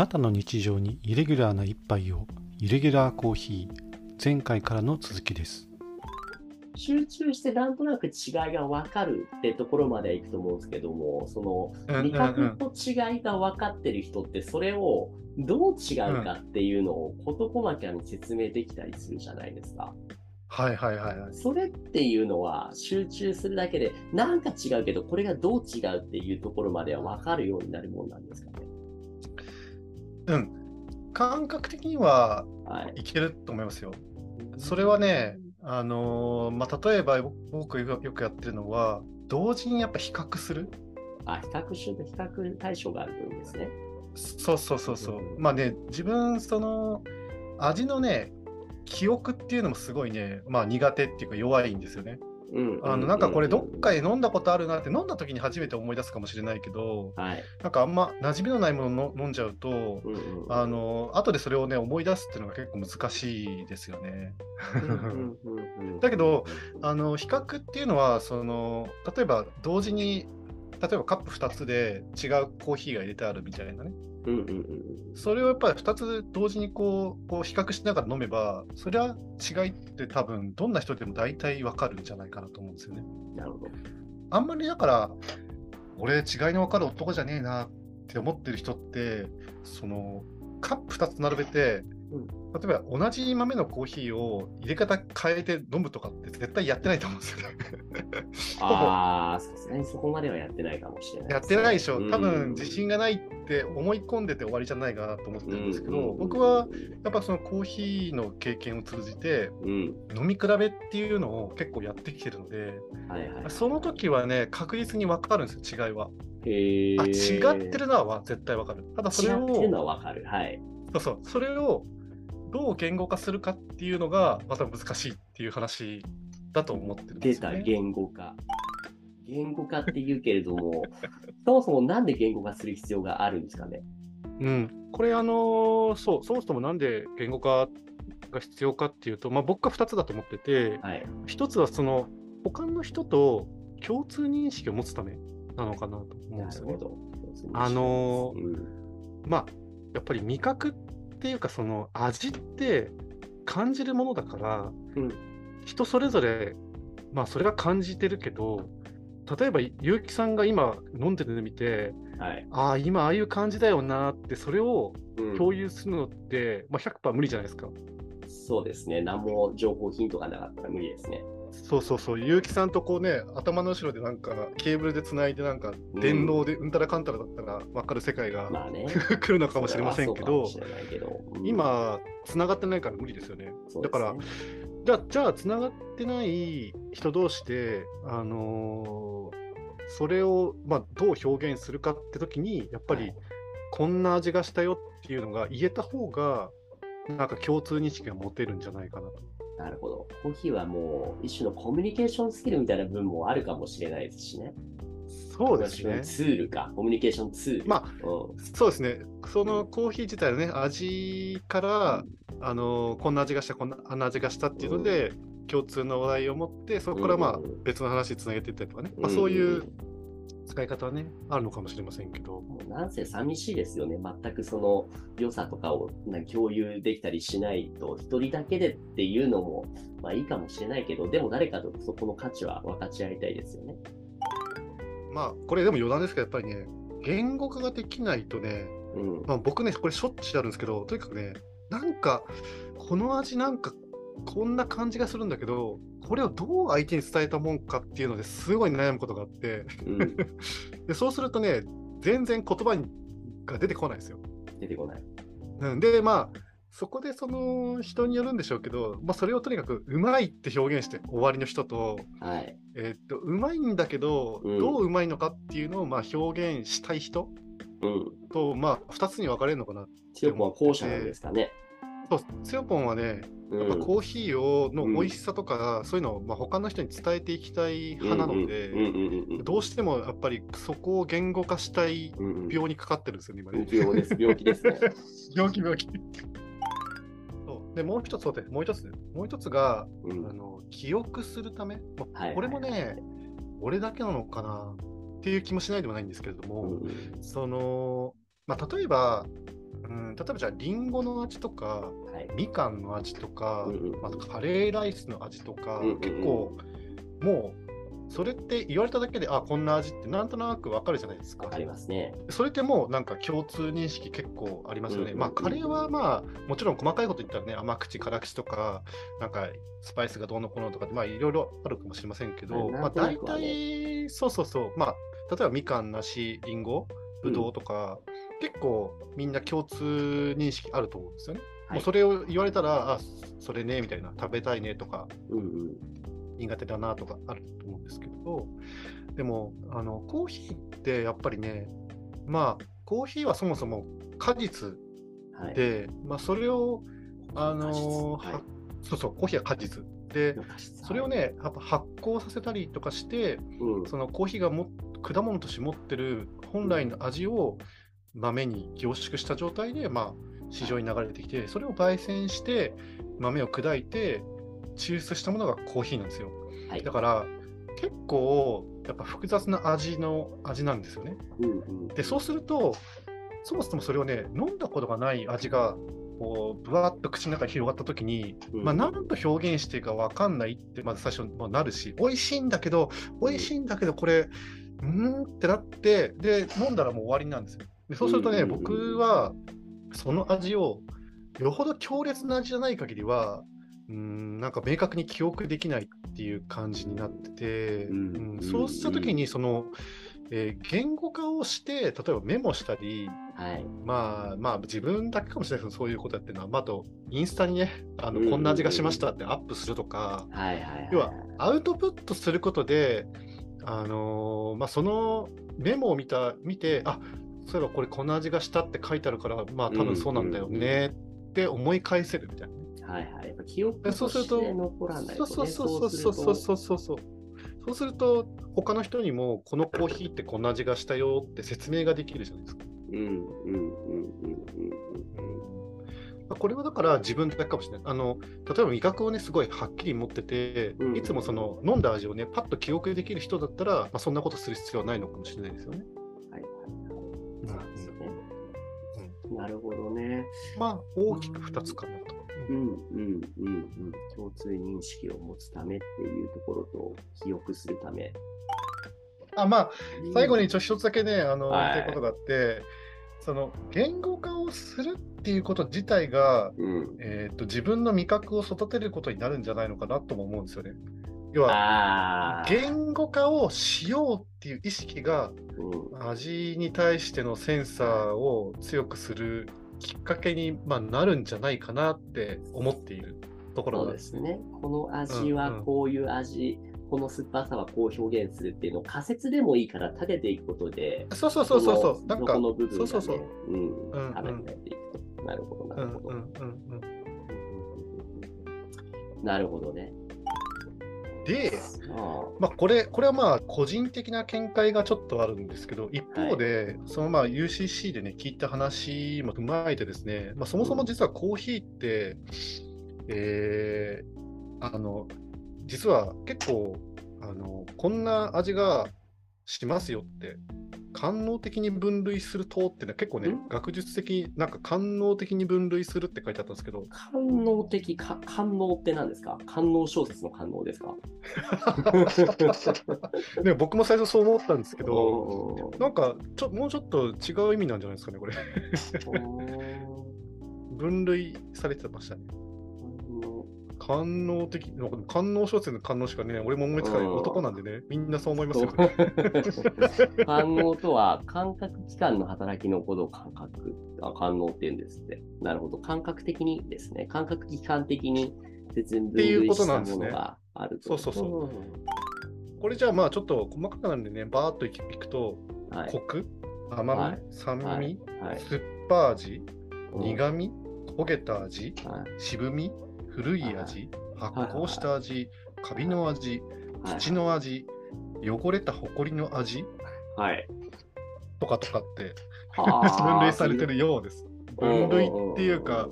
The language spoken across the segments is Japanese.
なたの日常にイレギュラーな一杯をイレギュラーコーヒー前回からの続きです集中してなんとなく違いが分かるってところまではいくと思うんですけども、その味覚と違いが分かってる人って、それをどう違うかっていうのを事細かに説明できたりするじゃないですか。はいはいはい、はい。それっていうのは集中するだけでなんか違うけど、これがどう違うっていうところまでは分かるようになるもんなんですかね。うん。感覚的にはいけると思いますよ。はい、それはね、あのー、まあ、例えば僕よくやってるのは、同時にやっぱ比較する。あ、比較し比較対象があるといいですね。そうそうそうそう。うん、まあね、自分、その、味のね、記憶っていうのもすごいね、まあ苦手っていうか弱いんですよね。あのなんかこれどっかで飲んだことあるなって飲んだ時に初めて思い出すかもしれないけど、はい、なんかあんま馴染みのないもの飲んじゃうと、うんうん、あの後でそれをね思い出すっていうのが結構難しいですよね。だけどあの比較っていうのはその例えば同時に例えばカップ2つで違うコーヒーが入れてあるみたいなね。うんうんうん、それをやっぱり2つ同時にこうこう比較しながら飲めばそれは違いって多分どんな人でも大体わかるんじゃないかなと思うんですよね。なるほど。あんまりだから俺違いの分かる男じゃねえなって思ってる人ってそのカップ2つ並べて例えば同じ豆のコーヒーを入れ方変えて飲むとかって絶対やってないと思うんですよね ああ、さすがにそこまではやってないかもしれない、ね、やってないでしょ。多分自信がないって思い込んでて終わりじゃないかなと思ってるんですけど、僕はやっぱそのコーヒーの経験を通じて、うん、飲み比べっていうのを結構やってきてるので、はいはい、その時はね、確実に分かるんですよ、違いは。へあ違ってるのは絶対分かる。ただそれを。違ってるのは分かる。はい。そうそう。それをどう言語化するかっていうのがまた難しいっていう話だと思ってるんですよ、ね、出た言語化。言語化って言うけれども、そもそもなんで言語化する必要があるんですかね？うん、これあのー、そうそもそもなんで言語化が必要かっていうと、まあ、僕は2つだと思ってて、はい、1つはその他の人と共通認識を持つためなのかなと思うんですよね。あのーうん、まあやっぱり味覚っていうかその味って感じるものだから、うん、人それぞれまあそれが感じてるけど例えば結城さんが今飲んでるの見て、はい、ああ今ああいう感じだよなってそれを共有するのって、うん、まあ、100%無理じゃないですか。そうですね何も情報ヒントがなかったら無理ですね。そうそうそう、結城さんとこうね、頭の後ろでなんかケーブルでつないで、なんか電脳でうん。たらかんたらだったら分かる世界が、まあね、来るのかもしれませんけど、今、つながってないから無理ですよね。ね。だから、じゃあ、じゃあつながってない人同士で、あのー、それを、まあ、どう表現するかって時に、やっぱり、こんな味がしたよっていうのが言えた方が、なんか共通認識が持てるんじゃないかなと。なるほど。コーヒーはもう一種のコミュニケーションスキルみたいな部分もあるかもしれないですしね。そうですね。ツールか、コミュニケーションツール。まあ、うん、そうですね。そのコーヒー自体のね、味から、うん、あのこんな味がした、こんなあんな味がしたっていうので、うん、共通の話題を持って、そこからまあ、別の話につなげていったりとかね、まあ、そういう使い方はね、あるのかもしれませんけど。なんせ寂しいですよね。全くその良さとかを共有できたりしないと、一人だけでっていうのも、まあいいかもしれないけど、でも誰かとそこの価値は分かち合いたいですよね。まあ、これでも余談ですけど、やっぱりね、言語化ができないとね、うん、まあ、僕ね、これしょっちゅうあるんですけど、とにかくね、なんか、この味なんかこんな感じがするんだけど、これをどう相手に伝えたもんかっていうのですごい悩むことがあって、うん、でそうするとね、全然言葉が出てこないですよ。出てこない。うん、で、まあ、そこでその人によるんでしょうけど、まあ、それをとにかくうまいって表現して終わりの人と、はい、えー、っとうまいんだけど、うん、どううまいのかっていうのをまあ表現したい人、うん、と、まあ、2つに分かれるのかな強くは後者なんですかね。そう、つよぽんはね、やっぱコーヒーをの美味しさとか、そういうのをまあ他の人に伝えていきたい派なので、どうしてもやっぱりそこを言語化したい病にかかってるんですよね、今ね。病です、病気ですね。病気、病気。そう。でもう一つ、もう一つ、もう一つが、うん、あの記憶するため、まあ、これもね、俺だけなのかなっていう気もしないでもないんですけれども、うん、その、まあ、例えば、うん、例えばじゃありんごの味とか、はい、みかんの味とか、うんうん、あとカレーライスの味とか、うんうん、結構もうそれって言われただけで、あ、こんな味ってなんとなくわかるじゃないですか。ありますね。それってもうなんか共通認識結構ありますよね。うんうんうん、まあ、カレーはまあ、もちろん細かいこと言ったらね、甘口、辛口とか、なんかスパイスがどうのこうのとか、まあ、いろいろあるかもしれませんけど、まあ、大体、そうそうそう、まあ、例えばみかん、梨、りんご、ぶどうとか、うん、結構みんな共通認識あると思うんですよね。はい、もうそれを言われたら、あ、それね、みたいな、食べたいねとか、うんうん、苦手だなとかあると思うんですけど、でも、あのコーヒーってやっぱりね、まあ、コーヒーはそもそも果実で、はい、まあ、それを、あの、はい、そうそう、コーヒーは果実。で、それをね、やっぱ発酵させたりとかして、うん、そのコーヒーがも果物として持ってる本来の味を豆に凝縮した状態で、まあ、市場に流れてきて、それを焙煎して豆を砕いて抽出したものがコーヒーなんですよ。はい、だから結構やっぱ複雑な味の味なんですよね。うんうん、でそうするとそもそもそれをね飲んだことがない味がこうぶわっと口の中に広がった時に、うん、まあ、何と表現していいか分かんないってまず最初もなるし美味しいんだけど美味しいんだけどこれうんってなってで飲んだらもう終わりなんですよ。でそうするとね、僕はその味をよほど強烈な味じゃない限りはうんなんか明確に記憶できないっていう感じになってて、うん、うん、そうした時にその、えー、言語化をして例えばメモしたり、はい、まあまあ自分だけかもしれないけどそういうことやってるのは、まあ、あとインスタにねあの、こんな味がしましたってアップするとか、要はアウトプットすることで、あのー、まあ、そのメモを見た見てあそういえばこれこんな味がしたって書いてあるからまあ多分そうなんだよねって思い返せるみたいな。はいはい。記憶として残らないと、ね、そうそうそうそうそうそうそう。そうすると、他の人にも、このコーヒーってこんな味がしたよって説明ができるじゃないですか。うんうんうんうんうんうん。これはだから自分だけかもしれない。あの例えば味覚をね、すごいはっきり持ってて、うん、いつもその飲んだ味をね、パッと記憶できる人だったら、まあ、そんなことする必要はないのかもしれないですよね。るほどね。まあ、大きく2つかなと。うんうんうんうん。共通認識を持つためっていうところと、記憶するため。あまあ、最後に一応一つだけね、あの、はい、言いたいことがあって、その言語化をするっていうこと自体が、うん、えーと、自分の味覚を育てることになるんじゃないのかなとも思うんですよね。要は言語化をしようっていう意識が、うん、味に対してのセンサーを強くするきっかけに、まあ、なるんじゃないかなって思っているところそうですね。この味はこういう味、うんうん、この酸っぱさはこう表現するっていうのを仮説でもいいから立てていくことで、そうそうそうそうそう、なんか、この部分が、ね、そうそうそう、うん、ていくと。なるほど、なるほど。なるほどね。で、まあ、これこれはまあ個人的な見解がちょっとあるんですけど、一方で、はい、そのまあ UCC でね、聞いた話も踏まえてですね、まあ、そもそも実はコーヒーって、うん、えー、あの、実は結構、あのこんな味がしますよって官能的に分類するとっていうのは結構ね、学術的、なんか官能的に分類するって書いてあったんですけど。官能的、か官能って何ですか？官能小説の官能ですか？ね、僕も最初そう思ったんですけど、なんかちょ、もうちょっと違う意味なんじゃないですかね、これ。分類されてましたね。官能的、官能小説の官能しかね、俺も思いつかない、男なんでね、みんなそう思いますよ。ね。官能とは、感覚器官の働きのことを感覚、あ官能って言うんですって。なるほど、感覚的にですね、感覚器官的に別に分類したものがあると。そうそうそう。これじゃあまあちょっと細かくなんでね、バーっといくと、はい、コク、甘み、はい、酸味、はい、酸っぱ味、苦味、焦げた味、渋み、古い味、発酵した味、カビの味、土の味、汚れた埃の味、はい、とかとかって 分類されてるようです。分類っていうか、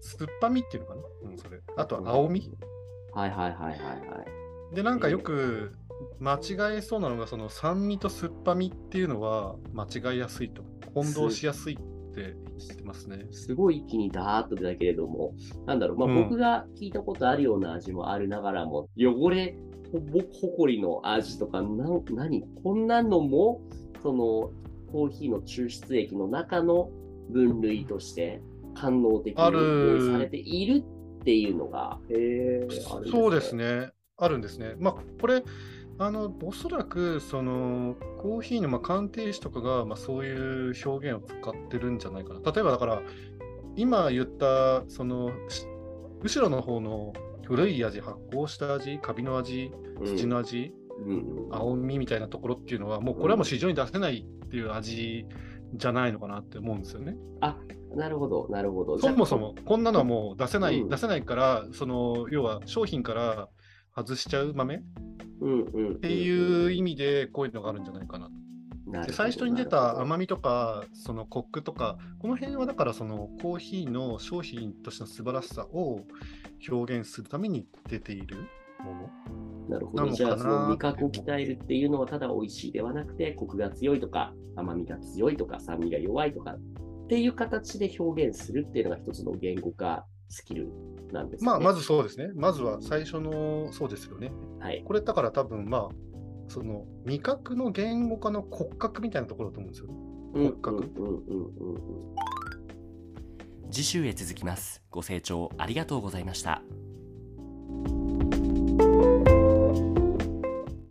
酸っぱみっていうのかな、うん、それ。あとは青み。はいはいはいはいはい。で、なんかよく間違えそうなのが、その酸味と酸っぱみっていうのは間違いやすいと。混同しやすいっって言ってますね。すごい一気にダーッと出たけれども、なんだろう、まあ、僕が聞いたことあるような味もありながらも、うん、汚れ、ほほこりの味とか、な何？こんなのも、そのコーヒーの抽出液の中の分類として官能的に用意されているっていうのが、へそうですね。あるんですね。まあ、これ、あのおそらくそのコーヒーのまあ鑑定士とかがまあそういう表現を使ってるんじゃないかな。例えばだから今言ったその後ろの方の古い味、発酵した味、カビの味、土の味、うん、青みみたいなところっていうのはもうこれはもう市場に出せないっていう味じゃないのかなって思うんですよね。あなるほど、なるほど。そもそもこんなのはもう出せない、うん、出せないから、その要は商品から外しちゃう豆っていう意味でこういうのがあるんじゃないかなと。で最初に出た甘みとかそのコックとかこの辺はだからそのコーヒーの商品としての素晴らしさを表現するために出ているものなるほど。じゃあその味覚を鍛えるっていうのはただ美味しいではなくてコクが強いとか甘みが強いとか酸味が弱いとかっていう形で表現するっていうのが一つの言語化スキルなんです、ね、まあ、まずそうですね。まずは最初の、そうですよね。はい。これだから多分、まあ、その味覚の言語化の骨格みたいなところだと思うんですよ。骨格。次週へ続きます。ご清聴ありがとうございました。